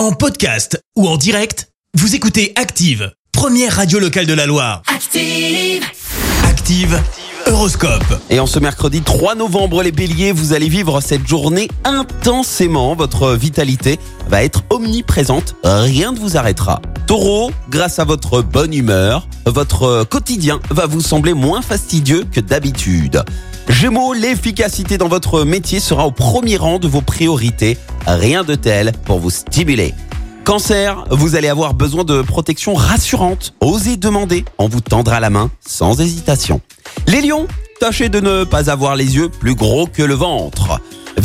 En podcast ou en direct, vous écoutez Active, première radio locale de la Loire. Active. Active, Horoscope. Et en ce mercredi 3 novembre, les béliers, vous allez vivre cette journée intensément. Votre vitalité va être omniprésente. Rien ne vous arrêtera. Taureau, grâce à votre bonne humeur, votre quotidien va vous sembler moins fastidieux que d'habitude. Gémeaux, l'efficacité dans votre métier sera au premier rang de vos priorités. Rien de tel pour vous stimuler. Cancer, vous allez avoir besoin de protection rassurante. Osez demander, on vous tendra la main sans hésitation. Les lions, tâchez de ne pas avoir les yeux plus gros que le ventre.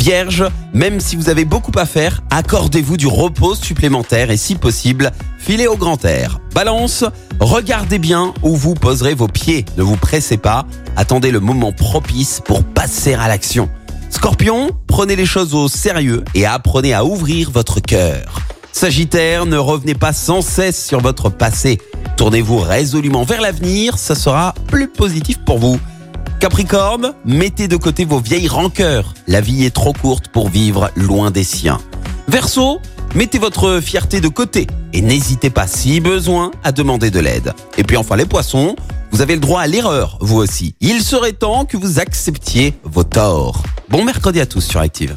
Vierge, même si vous avez beaucoup à faire, accordez-vous du repos supplémentaire et si possible, filez au grand air. Balance, regardez bien où vous poserez vos pieds. Ne vous pressez pas, attendez le moment propice pour passer à l'action. Scorpion, prenez les choses au sérieux et apprenez à ouvrir votre cœur. Sagittaire, ne revenez pas sans cesse sur votre passé. Tournez-vous résolument vers l'avenir, ça sera plus positif pour vous. Capricorne, mettez de côté vos vieilles rancœurs. La vie est trop courte pour vivre loin des siens. Verseau, mettez votre fierté de côté et n'hésitez pas si besoin à demander de l'aide. Et puis enfin les poissons, vous avez le droit à l'erreur, vous aussi. Il serait temps que vous acceptiez vos torts. Bon mercredi à tous sur Active.